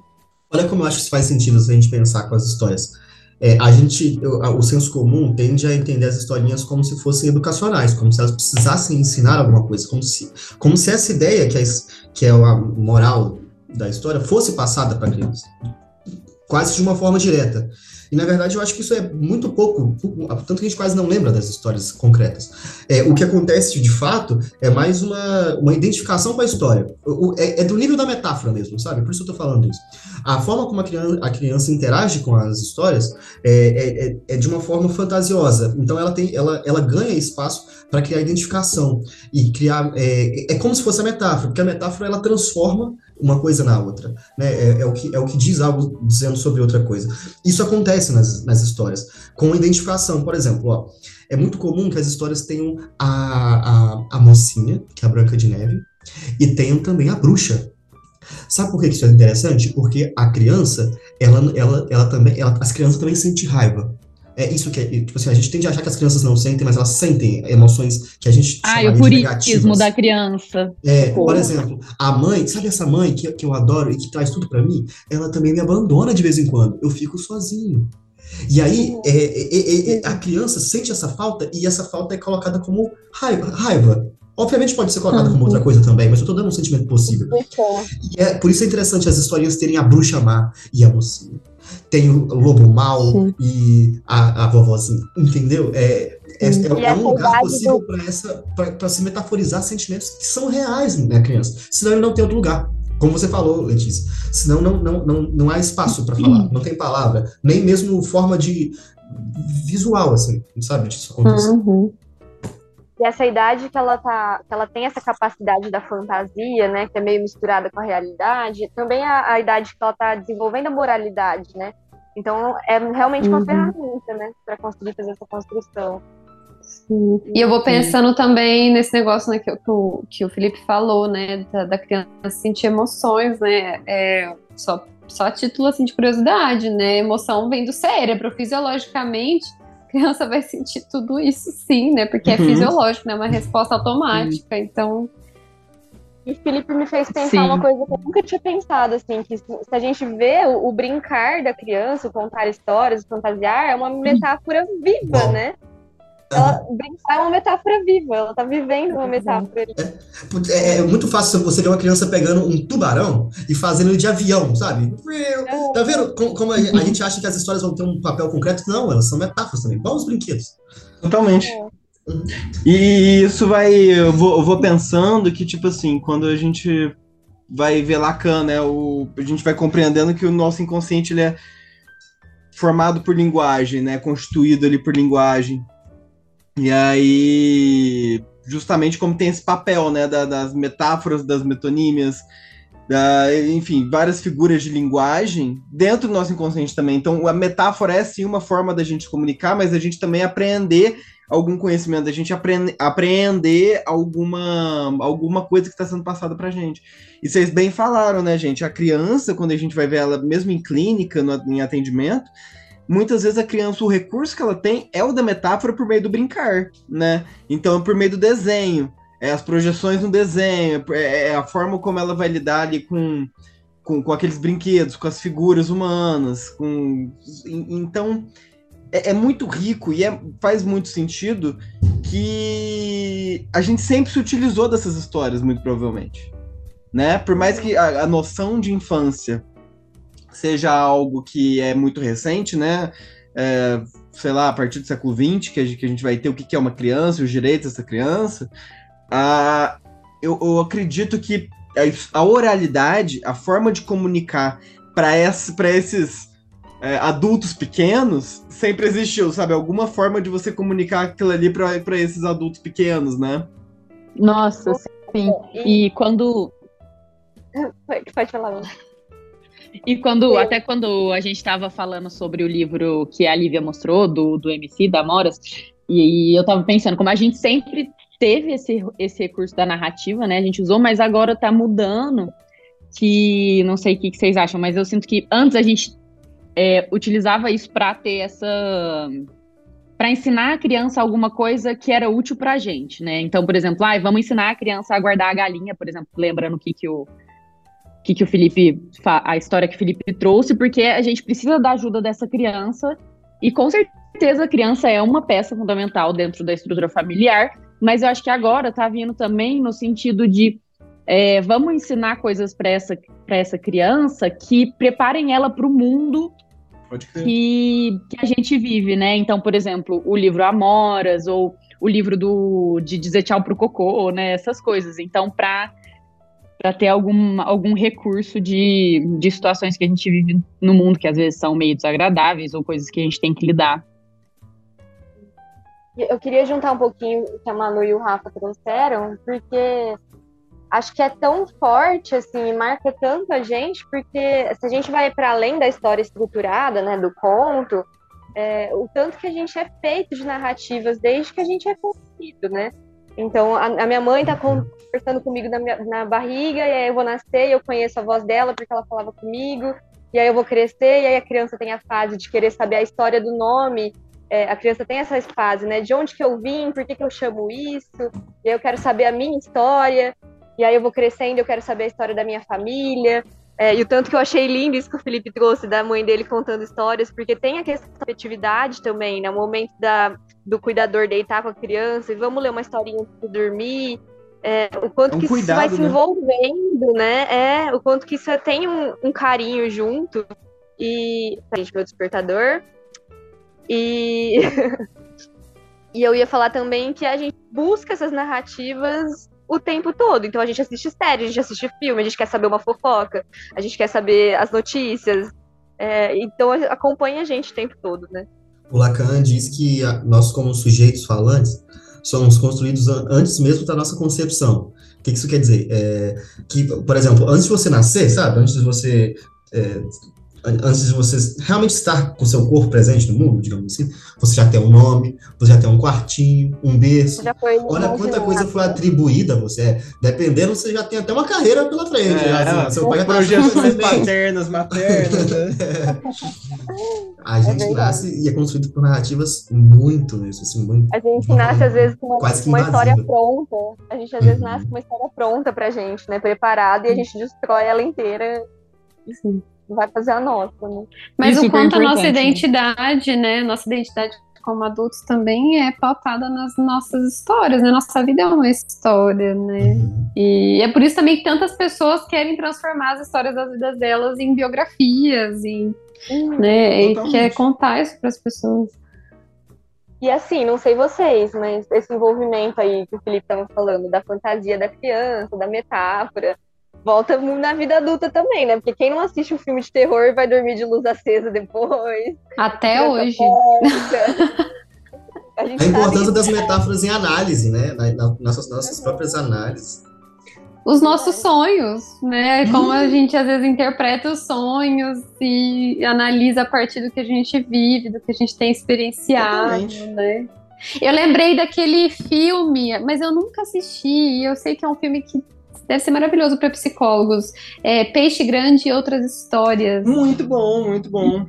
Olha como eu acho que isso faz sentido se a gente pensar com as histórias. É, a gente, o, senso comum tende a entender as historinhas como se fossem educacionais, como se elas precisassem ensinar alguma coisa, como se, como se essa ideia que é, que é a moral da história fosse passada para a criança, quase de uma forma direta. E na verdade eu acho que isso é muito pouco, tanto que a gente quase não lembra das histórias concretas. É, o que acontece de fato é mais uma, uma identificação com a história. O- é, é do nível da metáfora mesmo, sabe? Por isso eu tô falando isso. A forma como a criança, a criança interage com as histórias é, é, é- é de uma forma fantasiosa. Então ela tem, ela, ela ganha espaço para criar identificação e criar. É, é como se fosse a metáfora, porque a metáfora ela transforma uma coisa na outra, né? É, é o que é o que diz algo dizendo sobre outra coisa. Isso acontece nas, nas histórias com identificação, por exemplo, ó. É muito comum que as histórias tenham a, a, a mocinha, que é a Branca de Neve, e tenham também a bruxa. Sabe por que isso é interessante? Porque a criança, ela, ela, ela também, ela- as crianças também sentem raiva. É isso que é, tipo assim, a gente tende a achar que as crianças não sentem, mas elas sentem emoções que a gente Ah, o purismo da criança. É, Pô. por exemplo, a mãe, sabe essa mãe que, que eu adoro e que traz tudo pra mim? Ela também me abandona de vez em quando. Eu fico sozinho. E aí, é, é, é, é, a criança sente essa falta e essa falta é colocada como raiva. raiva. Obviamente pode ser colocada como outra coisa também, mas eu tô dando um sentimento possível. E é, por isso é interessante as historinhas terem a bruxa má e a mocinha. Tem o lobo mau Sim. e a, a vovozinha, entendeu? É, é, é- é um lugar possível para essa para se metaforizar sentimentos que são reais na criança. Senão ele não tem outro lugar. Como você falou, Letícia. Senão não, não, não, não há espaço para falar, não tem palavra, nem mesmo forma de visual, assim, sabe? Disso acontecer. Uhum. E essa idade que ela tá, que ela tem essa capacidade da fantasia, né, que é meio misturada com a realidade, também é a, a idade que ela tá desenvolvendo a moralidade, né? Então é realmente uma Uhum. ferramenta, né, para conseguir fazer essa construção. Sim. E eu vou pensando também nesse negócio né, que, que o, que o Felipe falou, né, da, da criança sentir emoções, né, é, só, só a título assim, de curiosidade, né, emoção vem do cérebro, fisiologicamente, criança vai sentir tudo isso sim, né, porque é Uhum. fisiológico, né, uma resposta automática, então... E o Felipe me fez pensar Sim. uma coisa que eu nunca tinha pensado, assim, que se a gente vê o, o brincar da criança, o contar histórias, o fantasiar, é uma metáfora viva, né? Ela, brincar é uma metáfora viva, ela tá vivendo uma metáfora. Putz, É, é muito fácil você ver uma criança pegando um tubarão e fazendo ele de avião, sabe? Tá vendo como, como a, a gente acha que as histórias vão ter um papel concreto? Não, elas são metáforas também, igual os brinquedos. Totalmente. É. E isso vai. Eu vou, eu vou pensando que, tipo assim, quando a gente vai ver Lacan, né? O, a gente vai compreendendo que o nosso inconsciente ele é formado por linguagem, né? Constituído ali por linguagem. E aí, justamente como tem esse papel, né? da- das metáforas, das metonímias, da, enfim, várias figuras de linguagem dentro do nosso inconsciente também. Então, a metáfora é sim uma forma da gente comunicar, mas a gente também aprender algum conhecimento, da gente aprende, apreender alguma, alguma coisa que está sendo passada pra gente. E vocês bem falaram, né, gente? A criança, quando a gente vai ver ela, mesmo em clínica, no, em atendimento, muitas vezes a criança, o recurso que ela tem é o da metáfora por meio do brincar, né? Então, por meio do desenho, é as projeções no desenho, é, é a forma como ela vai lidar ali com, com, com aqueles brinquedos, com as figuras humanas, com... en- Então, é, é muito rico e é- faz muito sentido que a gente sempre se utilizou dessas histórias, muito provavelmente. Né? Por mais que a, a noção de infância seja algo que é muito recente, né? É, sei lá, a partir do século XX, que a gente, vai ter o que é uma criança, os direitos dessa criança, a, eu, eu acredito que a, a oralidade, a forma de comunicar para esses é, adultos pequenos sempre existiu, sabe? Alguma forma de você comunicar aquilo ali para esses adultos pequenos, né? Nossa, sim. E quando. Pode falar. E quando, até quando a gente estava falando sobre o livro que a Lívia mostrou, do, do MC, da Moras, e, e eu estava pensando, como a gente sempre teve esse, esse recurso da narrativa, né? A gente usou, mas agora está mudando. Que não sei o que, que, vocês acham, mas eu sinto que antes a gente é, utilizava isso para ter essa. para ensinar a criança alguma coisa que era útil para a gente, né? Então, por exemplo, ah, vamos ensinar a criança a guardar a galinha, por exemplo, lembrando o que, que o que, que o Felipe, a história que o Felipe trouxe, porque a gente precisa da ajuda dessa criança, e com certeza a criança é uma peça fundamental dentro da estrutura familiar, mas eu acho que agora está vindo também no sentido de é, vamos ensinar coisas para essa, essa criança que preparem ela para o mundo que, que, a gente vive, né? Então, por exemplo, o livro Amoras ou o livro do, de dizer tchau pro cocô, né? Essas coisas. Então, para para ter algum, algum recurso de, de situações que a gente vive no mundo, que às vezes são meio desagradáveis ou coisas que a gente tem que lidar. Eu queria juntar um pouquinho o que a Manu e o Rafa trouxeram, porque acho que é tão forte, assim, marca tanto a gente, porque se a gente vai para além da história estruturada, né, do conto, é, o tanto que a gente é feito de narrativas desde que a gente é conhecido, né? Então, a, a minha mãe está conversando comigo na, minha, na barriga, e aí eu vou nascer e eu conheço a voz dela porque ela falava comigo, e aí eu vou crescer, e aí a criança tem a fase de querer saber a história do nome, é, a criança tem essa fase, né? De onde que eu vim, por que, que eu chamo isso, e aí eu quero saber a minha história, e aí eu vou crescendo, eu quero saber a história da minha família, é, e o tanto que eu achei lindo isso que o Felipe trouxe da mãe dele contando histórias, porque tem a questão da afetividade também, né? O momento da, do cuidador deitar com a criança e vamos ler uma historinha para dormir. É, o quanto é um que cuidado, isso vai se né? envolvendo, né? É, o quanto que isso tem um, um carinho junto. E. A gente, meu despertador. E. <laughs> e eu ia falar também que a gente busca essas narrativas o tempo todo. Então a gente assiste série, a gente assiste filme, a gente quer saber uma fofoca, a gente quer saber as notícias. É, então acompanha a gente o tempo todo, né? O Lacan diz que nós, como sujeitos falantes, somos construídos antes mesmo da nossa concepção. O que isso quer dizer? É, que, por exemplo, antes de você nascer, sabe? Antes de você é, antes de você realmente estar com seu corpo presente no mundo, digamos assim, você já tem um nome, você já tem um quartinho, um berço. Olha quanta coisa foi atribuída a você. Dependendo, você já tem até uma carreira pela frente. É, já, assim, seu pai projeções paternas, maternas. Né? <laughs> a gente é nasce e é construído por narrativas muito nisso, assim, muito. A gente nasce, às vezes, com uma, uma história pronta. A gente, às vezes, uhum. nasce com uma história pronta pra gente, né? Preparada, e a gente destrói ela inteira. Sim vai fazer a nossa, né? Mas o quanto a nossa identidade, né? Nossa identidade como adultos também é pautada nas nossas histórias, né? Nossa vida é uma história, né? Uhum. E é por isso também que tantas pessoas querem transformar as histórias das vidas delas em biografias, em, uhum, né? E quer contar isso para as pessoas. E assim, não sei vocês, mas esse envolvimento aí que o Felipe estava falando, da fantasia da criança, da metáfora, volta na vida adulta também, né? Porque quem não assiste um filme de terror vai dormir de luz acesa depois. Até hoje. <laughs> a, a importância das metáforas em análise, né? Na, na, nossas, nossas próprias análises. Os nossos sonhos, né? Como a gente às vezes interpreta os sonhos e analisa a partir do que a gente vive, do que a gente tem experienciado, Exatamente. né? Eu lembrei daquele filme, mas eu nunca assisti. Eu sei que é um filme que Deve ser maravilhoso para psicólogos. É, Peixe Grande e outras histórias. Muito bom, muito bom.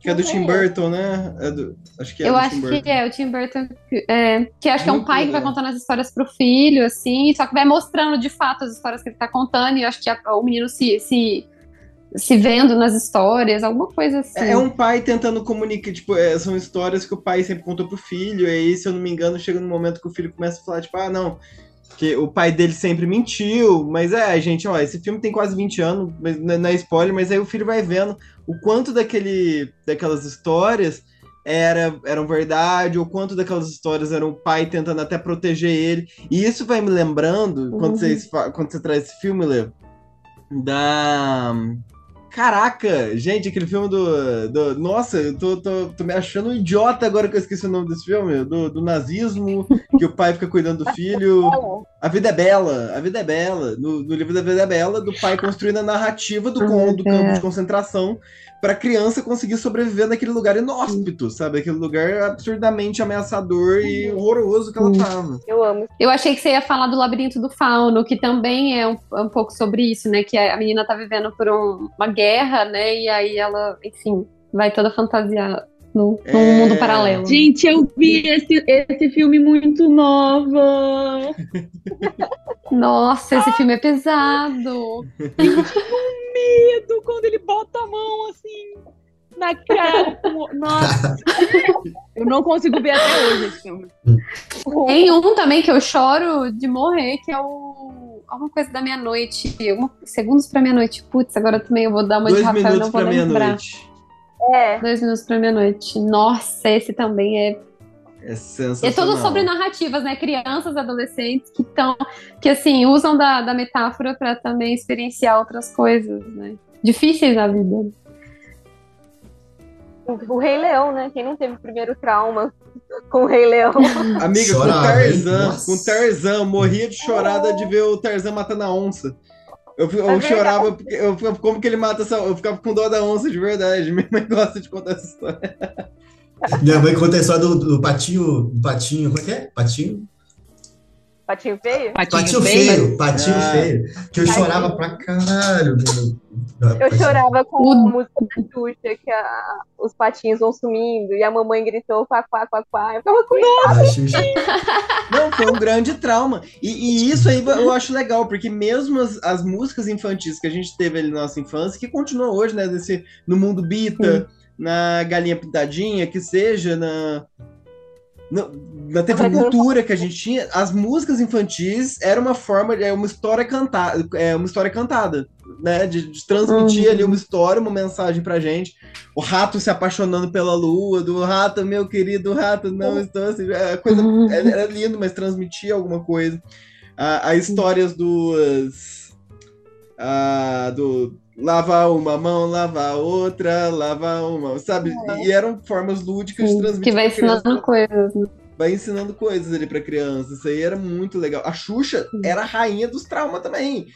Que é do Tim Burton, né? É do, acho que é Eu acho que é, o Tim Burton. É, que acho que é um pai que vai contando as histórias pro filho, assim, só que vai mostrando de fato as histórias que ele tá contando, e eu acho que a, o menino se, se, se vendo nas histórias, alguma coisa assim. É, é um pai tentando comunicar, tipo, é, são histórias que o pai sempre contou pro filho, e aí, se eu não me engano, chega no momento que o filho começa a falar, tipo, ah, não que o pai dele sempre mentiu, mas é, gente, ó, esse filme tem quase 20 anos, mas não é spoiler, mas aí o filho vai vendo o quanto daquele, daquelas histórias era, eram verdade, ou quanto daquelas histórias eram o pai tentando até proteger ele. E isso vai me lembrando, quando, Uhum. vocês, fa- quando você traz esse filme, Lê, da. Caraca, gente, aquele filme do. do- nossa, eu tô, tô, tô me achando um idiota agora que eu esqueci o nome desse filme. Do, do nazismo, que o pai fica cuidando do filho. A Vida é Bela, A Vida é Bela. No, no livro da Vida é Bela, do pai construindo a narrativa do, con- do campo de concentração pra criança conseguir sobreviver naquele lugar inóspito, sabe? Aquele lugar absurdamente ameaçador e horroroso que ela tava. Eu amo. Eu achei que você ia falar do Labirinto do Fauno, que também é um, é um pouco sobre isso, né? Que a menina tá vivendo por um- uma guerra, né? E aí ela, enfim, vai toda fantasiar no, num É. mundo paralelo. Gente, eu vi esse, esse filme muito nova. <laughs> Nossa, esse filme é pesado. <laughs> <laughs> Medo quando ele bota a mão assim na cara. Nossa. Eu não consigo ver até hoje esse filme. Tem um também que eu choro de morrer, que é o. Alguma coisa da meia-noite. Segundos pra meia-noite. Putz, agora também eu vou dar uma de Dois Rafael, minutos não vou lembrar. meia-noite. É. Dois minutos pra meia-noite. Nossa, esse também é É É sensacional. tudo sobre narrativas, né? Crianças, adolescentes que estão, que assim, usam da, da metáfora para também experienciar outras coisas, né? Difíceis na vida. O, o Rei Leão, né? Quem não teve o primeiro trauma <laughs> com o Rei Leão? <laughs> Amiga, Chorava, com Tarzan, hein? Com Tarzan, morria de chorada de ver o Tarzan matando a onça. Eu, eu verdade. chorava, porque eu, como que ele mata essa. Eu ficava com dó da onça de verdade. <laughs> Minha mãe gosta de contar essa história. Minha mãe conta a história do, do patinho. Do patinho. Como é que é? Patinho? Patinho feio? Patinho feio. Patinho Ah. feio. Que eu chorava pra caralho. meu- Eu chorava com a música da Xuxa, que a- os patinhos vão sumindo, e a mamãe gritou quá, quá, quá, quá. Eu ficava com. Não, foi um grande trauma. E, e isso aí eu acho legal, porque mesmo as, as músicas infantis que a gente teve ali na nossa infância, que continuam hoje, né? Nesse, no mundo Bita, na Galinha Pintadinha, que seja, na. Na, na TV Cultura que a gente tinha, as músicas infantis era uma forma, é uma história cantada, é uma história cantada, né? De, de transmitir Uhum. ali uma história, uma mensagem pra gente. O rato se apaixonando pela lua, do rato, meu querido rato, não estou assim. É coisa Uhum. era, lindo, mas transmitia alguma coisa. A, a histórias dos. a, do lava uma mão, lava a outra, lava uma, sabe? E eram formas lúdicas de Sim, transmitir. que vai ensinando coisas. né? Vai ensinando coisas ali pra criança. Isso aí era muito legal. A Xuxa era a rainha dos traumas também.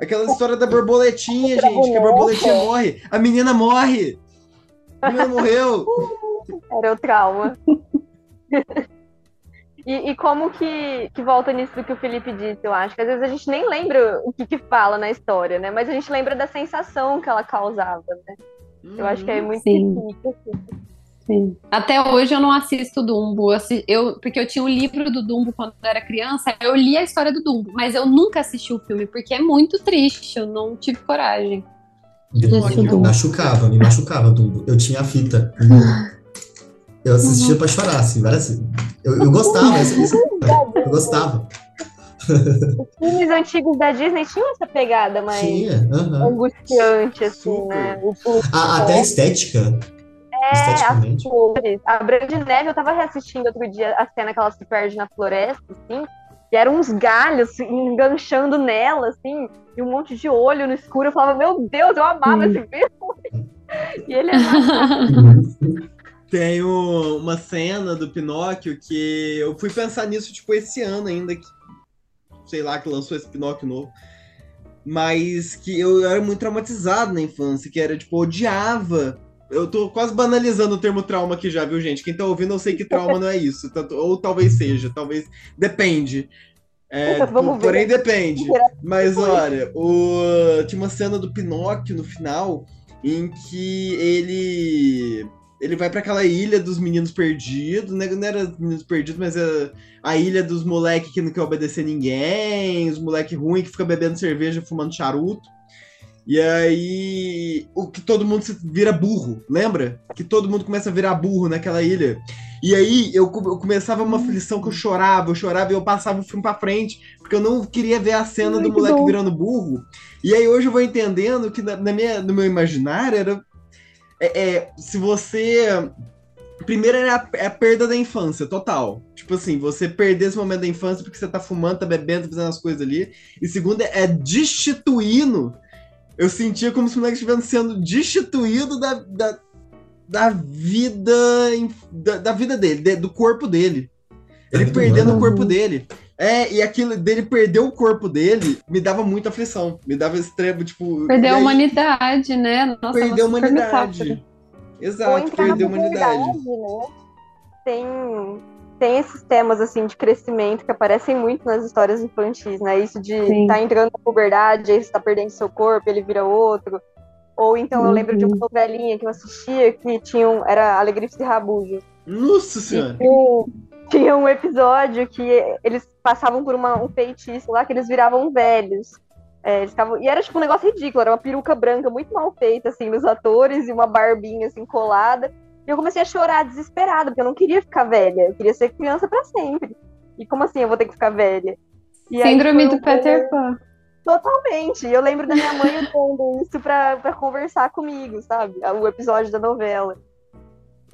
Aquela história da borboletinha, gente, que a borboletinha morre. A menina morre. A menina morreu. <laughs> Era o trauma. <laughs> e, e como que, que volta nisso do que o Felipe disse, eu acho. Que às vezes a gente nem lembra o que, que fala na história, né? Mas a gente lembra da sensação que ela causava, né? Eu acho que é muito Sim. difícil. assim. Sim. Até hoje eu não assisto Dumbo, eu, porque eu tinha o livro do Dumbo quando eu era criança, eu li a história do Dumbo, mas eu nunca assisti o filme, porque é muito triste, eu não tive coragem. Me machucava, me machucava, Dumbo. Eu tinha a fita. <laughs> Eu assistia pra chorar, assim, várias vezes. Eu, eu gostava, isso- eu gostava. Os filmes antigos da Disney tinham essa pegada mais Tinha, aham. angustiante, assim, Super. né? O, o, A- Até a estética. É, as cores. A Branca de Neve, eu tava reassistindo outro dia a cena que ela se perde na floresta, assim, e eram uns galhos enganchando nela, assim, e um monte de olho no escuro. Eu falava, meu Deus, eu amava Hum. esse filme. <laughs> E ele é. <laughs> Uhum. Tem uma cena do Pinóquio que eu fui pensar nisso, tipo, esse ano ainda, que, sei lá, que lançou esse Pinóquio novo. Mas que eu era muito traumatizado na infância, que era, tipo, eu odiava. Eu tô quase banalizando o termo trauma aqui já, viu, gente? Quem tá ouvindo, eu sei que trauma não é isso. tanto- ou talvez seja, talvez. Depende. É, Vamos ver. porém, depende. Mas olha, o... tinha uma cena do Pinóquio no final em que ele ele vai pra aquela ilha dos meninos perdidos, né? Não era os meninos perdidos, mas é a ilha dos moleques que não quer obedecer ninguém, os moleques ruins que fica bebendo cerveja, fumando charuto. E aí, o que todo mundo se vira burro, lembra? Que todo mundo começa a virar burro naquela ilha. E aí, eu, eu começava uma aflição que eu chorava, eu chorava e eu passava o filme pra frente, porque eu não queria ver a cena Ai, do que moleque bom. virando burro. E aí, hoje eu vou entendendo que na, na minha, no meu imaginário era. É- é, se você Primeiro é a, é a perda da infância, total. Tipo assim, você perder esse momento da infância porque você tá fumando, tá bebendo, tá fazendo as coisas ali. E segundo é destituindo. Eu sentia como se os moleques estivessem sendo destituídos da, da, da vida. Da, da vida dele, de, do corpo dele. Ele perdendo o corpo dele. É, e aquilo dele perder o corpo dele me dava muita aflição. Me dava extremo, tipo. Perdeu e a aí, humanidade, né? Nossa, Perdeu a humanidade. Exato, perdeu a humanidade. né? Tem, tem esses temas, assim, de crescimento que aparecem muito nas histórias infantis, né? Isso de Sim. tá entrando na puberdade, aí você tá perdendo seu corpo, ele vira outro. Ou então eu lembro de uma novelinha que eu assistia que tinha um, era Alegrifes e Rabujos. Nossa senhora. E tinha um episódio que eles passavam por uma, um feitiço lá que eles viravam velhos. É, eles ficavam- e era tipo um negócio ridículo, era uma peruca branca muito mal feita, assim, nos atores, e uma barbinha assim colada. E eu comecei a chorar desesperada, porque eu não queria ficar velha, eu queria ser criança pra sempre. E como assim eu vou ter que ficar velha? E aí Síndrome foi do um- Peter Pan. Totalmente. Eu lembro da minha mãe usando <laughs> isso pra, pra conversar comigo, sabe? O episódio da novela.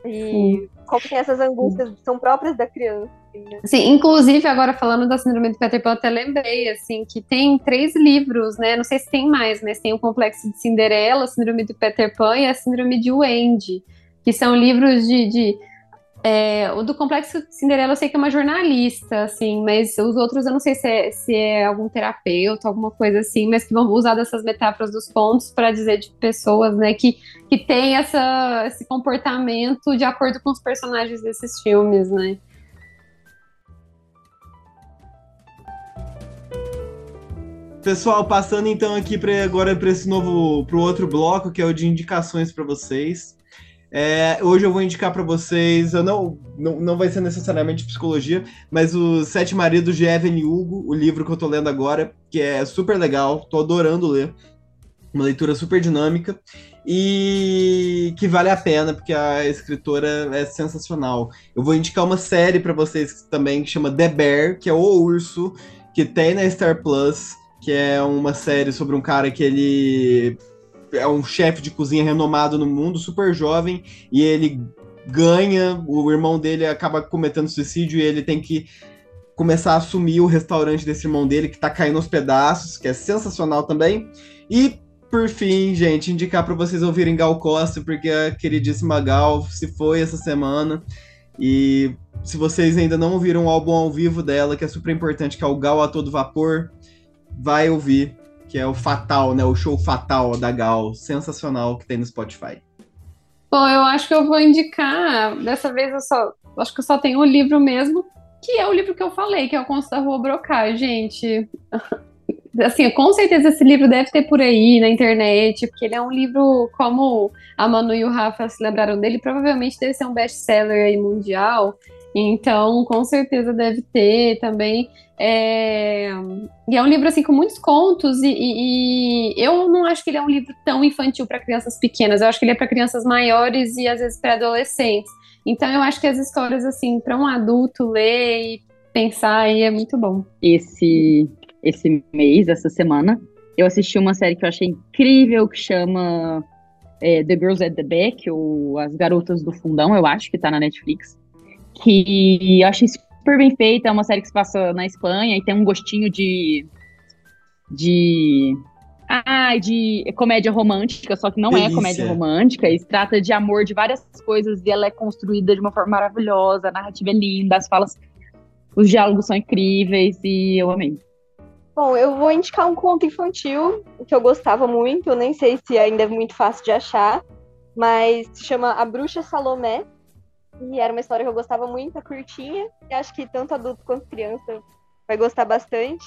E como tem essas angústias que são próprias da criança. Sim, inclusive, agora falando da Síndrome do Peter Pan, até lembrei, assim, que tem três livros, né? Não sei se tem mais, mas tem o Complexo de Cinderela, a Síndrome do Peter Pan e a Síndrome de Wendy, que são livros de... de é, o do Complexo de Cinderela eu sei que é uma jornalista, assim, mas os outros eu não sei se é, se é algum terapeuta, alguma coisa assim, mas que vão usar dessas metáforas dos contos para dizer de pessoas, né, que, que têm essa, esse comportamento de acordo com os personagens desses filmes, né? Pessoal, passando então aqui pra, agora para esse novo, para o outro bloco que é o de indicações para vocês. É, hoje eu vou indicar para vocês, eu não, não, não vai ser necessariamente psicologia, mas os Sete Maridos de Evelyn Hugo, o livro que eu tô lendo agora, que é super legal, tô adorando ler. Uma leitura super dinâmica e que vale a pena, porque a escritora é sensacional. Eu vou indicar uma série para vocês também que chama The Bear, que é o urso, que tem na Star Plus, que é uma série sobre um cara que ele é um chefe de cozinha renomado no mundo, super jovem, e ele ganha, o irmão dele acaba cometendo suicídio e ele tem que começar a assumir o restaurante desse irmão dele, que tá caindo aos pedaços, que é sensacional também. E, por fim, gente, indicar para vocês ouvirem Gal Costa, porque a queridíssima Gal se foi essa semana. E se vocês ainda não ouviram o álbum ao vivo dela, que é super importante, que é o Gal a todo vapor, vai ouvir, que é o Fatal, né? O show Fatal da Gal, sensacional que tem no Spotify. Bom, eu acho que eu vou indicar. Dessa vez eu só. Acho que eu só tenho o livro mesmo, que é o livro que eu falei, que é o Conto da Rua Brocard, gente. <laughs> Assim, com certeza esse livro deve ter por aí na internet, porque ele é um livro, como a Manu e o Rafa se lembraram dele, provavelmente deve ser um best-seller aí mundial. Então, com certeza deve ter também. É... E é um livro assim com muitos contos e, e- e eu não acho que ele é um livro tão infantil para crianças pequenas. Eu acho que ele é para crianças maiores e às vezes para adolescentes. Então, eu acho que as histórias assim para um adulto ler e pensar aí é muito bom. esse, esse mês, essa semana, eu assisti uma série que eu achei incrível, que chama é, The Girls at the Back, ou As Garotas do Fundão, eu acho que tá na Netflix. Que eu achei super bem feita, é uma série que se passa na Espanha e tem um gostinho de. de. Ah, de comédia romântica, só que não Delícia. é comédia romântica, e se trata de amor de várias coisas, e ela é construída de uma forma maravilhosa, a narrativa é linda, as falas, os diálogos são incríveis, e eu amei. Bom, eu vou indicar um conto infantil que eu gostava muito, eu nem sei se ainda é muito fácil de achar, mas se chama A Bruxa Salomé. E era uma história que eu gostava muito, curtinha, e acho que tanto adulto quanto criança vai gostar bastante.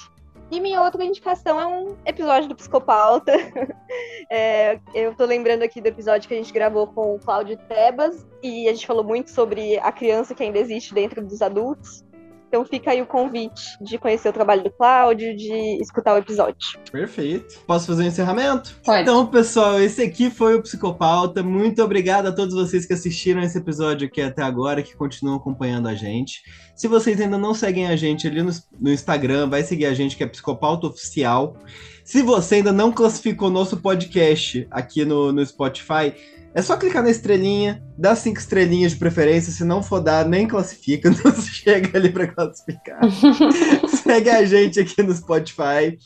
E minha outra indicação é um episódio do Psicopauta. <laughs> É, eu tô lembrando aqui do episódio que a gente gravou com o Cláudio Tebas, e a gente falou muito sobre a criança que ainda existe dentro dos adultos. Então fica aí o convite de conhecer o trabalho do Cláudio, de escutar o episódio. Perfeito. Posso fazer um encerramento? Pode. Então, pessoal, esse aqui foi o Psicopauta. Muito obrigado a todos vocês que assistiram esse episódio aqui até agora, que continuam acompanhando a gente. Se vocês ainda não seguem a gente ali no, no Instagram, vai seguir a gente, que é Psicopauta Oficial. Se você ainda não classificou nosso podcast aqui no, no Spotify, É só clicar na estrelinha, dá cinco estrelinhas de preferência. Se não for dar, nem classifica. <laughs> Não chega ali para classificar. <laughs> Segue a gente aqui no Spotify.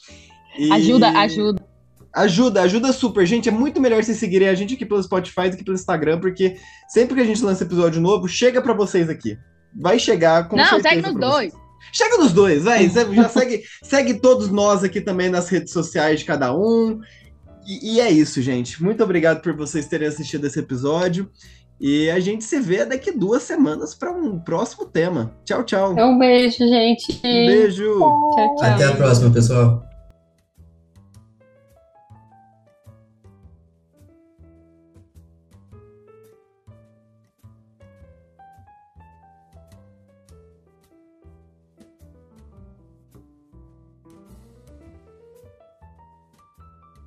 E... Ajuda, ajuda. Ajuda, ajuda super. Gente, é muito melhor vocês seguirem a gente aqui pelo Spotify do que pelo Instagram, porque sempre que a gente lança episódio novo, chega para vocês aqui. Vai chegar com Não, segue nos dois. Vocês. Chega nos dois, vai. <laughs> Já segue, segue todos nós aqui também nas redes sociais de cada um. E, e, é isso, gente. Muito obrigado por vocês terem assistido esse episódio. E a gente se vê daqui duas semanas para um próximo tema. Tchau, tchau. Um beijo, gente. Um beijo. Tchau, tchau. Até a próxima, pessoal.